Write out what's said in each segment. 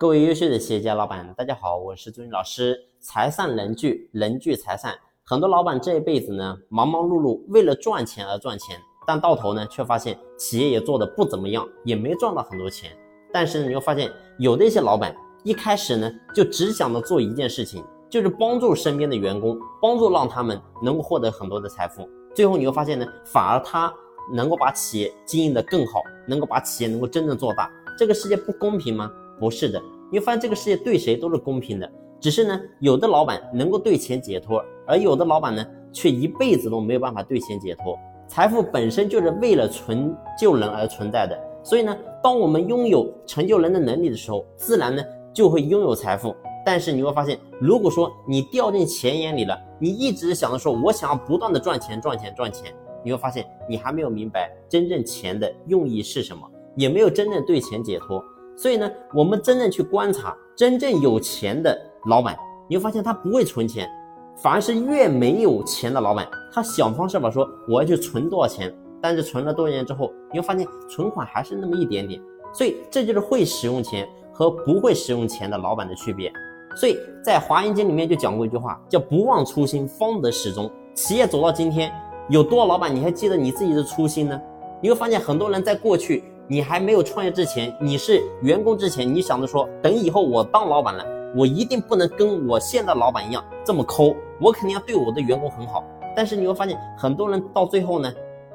各位优秀的企业家老板，大家好，我是朱军老师。财散人聚，人聚财散。很多老板这一辈子呢，忙忙碌碌，为了赚钱而赚钱，但到头呢，却发现企业也做的不怎么样，也没赚到很多钱。但是你又发现，有的一些老板一开始呢，就只想着做一件事情，就是帮助身边的员工，帮助让他们能够获得很多的财富。最后你会发现呢，反而他能够把企业经营的更好，能够把企业能够真正做大。这个世界不公平吗？不是的，你会发现这个世界对谁都是公平的，只是呢，有的老板能够对钱解脱，而有的老板呢，却一辈子都没有办法对钱解脱。财富本身就是为了成就人而存在的，所以呢，当我们拥有成就人的能力的时候，自然呢就会拥有财富。但是你会发现，如果说你掉进钱眼里了，你一直想着说我想要不断的赚钱、赚钱、赚钱，你会发现你还没有明白真正钱的用意是什么，也没有真正对钱解脱。所以呢，我们真正去观察真正有钱的老板，你会发现他不会存钱，反而是越没有钱的老板，他想方设法说我要去存多少钱，但是存了多少年之后，你会发现存款还是那么一点点。所以这就是会使用钱和不会使用钱的老板的区别。所以在华严经里面就讲过一句话，叫不忘初心，方得始终。企业走到今天，有多少老板你还记得你自己的初心呢？你会发现很多人在过去。你还没有创业之前，你是员工之前，你想着说，等以后我当老板了，我一定不能跟我现在老板一样这么抠，我肯定要对我的员工很好。但是你会发现，很多人到最后呢，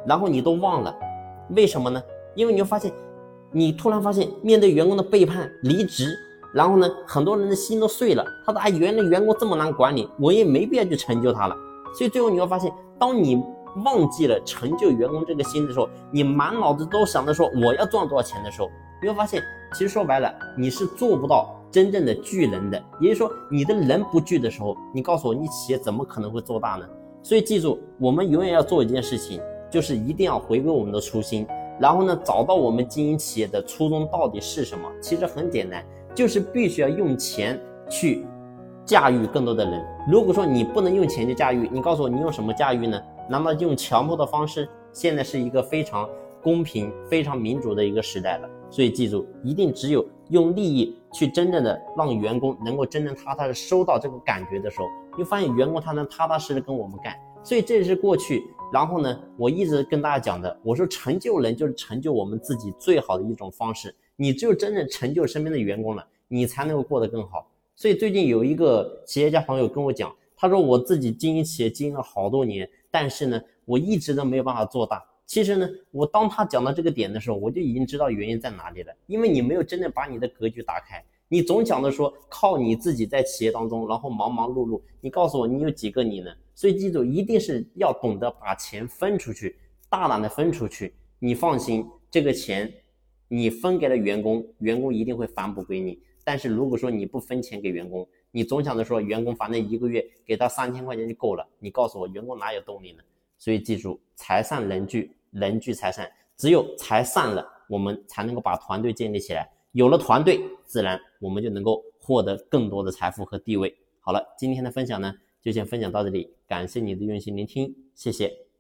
然后你都忘了，为什么呢？因为你会发现，你突然发现面对员工的背叛、离职，然后呢，很多人的心都碎了。他说：“哎，原来员工这么难管理，我也没必要去成就他了。”所以最后你会发现，当你。忘记了成就员工这个心的时候，你满脑子都想着说我要赚多少钱的时候，你会发现，其实说白了，你是做不到真正的聚人的。也就是说，你的人不聚的时候，你告诉我，你企业怎么可能会做大呢？所以记住，我们永远要做一件事情，就是一定要回归我们的初心，然后呢，找到我们经营企业的初衷到底是什么。其实很简单，就是必须要用钱去驾驭更多的人。如果说你不能用钱去驾驭，你告诉我，你用什么驾驭呢？难道用强迫的方式？现在是一个非常公平、非常民主的一个时代了，所以记住，一定只有用利益去真正的让员工能够真正踏踏实实收到这个感觉的时候，你发现员工他能踏踏实实跟我们干。所以这是过去，然后呢，我一直跟大家讲的，我说成就人就是成就我们自己最好的一种方式。你只有真正成就身边的员工了，你才能够过得更好。所以最近有一个企业家朋友跟我讲，他说我自己经营企业经营了好多年。但是呢，我一直都没有办法做大。其实呢，我当他讲到这个点的时候，我就已经知道原因在哪里了。因为你没有真正把你的格局打开，你总讲的说靠你自己在企业当中，然后忙忙碌碌。你告诉我，你有几个你呢？所以记住，一定是要懂得把钱分出去，大胆的分出去。你放心，这个钱你分给了员工，员工一定会反哺给你。但是如果说你不分钱给员工，你总想着说员工反正一个月给他三千块钱就够了，你告诉我员工哪有动力呢？所以记住，财散人聚，人聚财散，只有财散了，我们才能够把团队建立起来。有了团队，自然我们就能够获得更多的财富和地位。好了，今天的分享呢，就先分享到这里，感谢你的用心聆听，谢谢。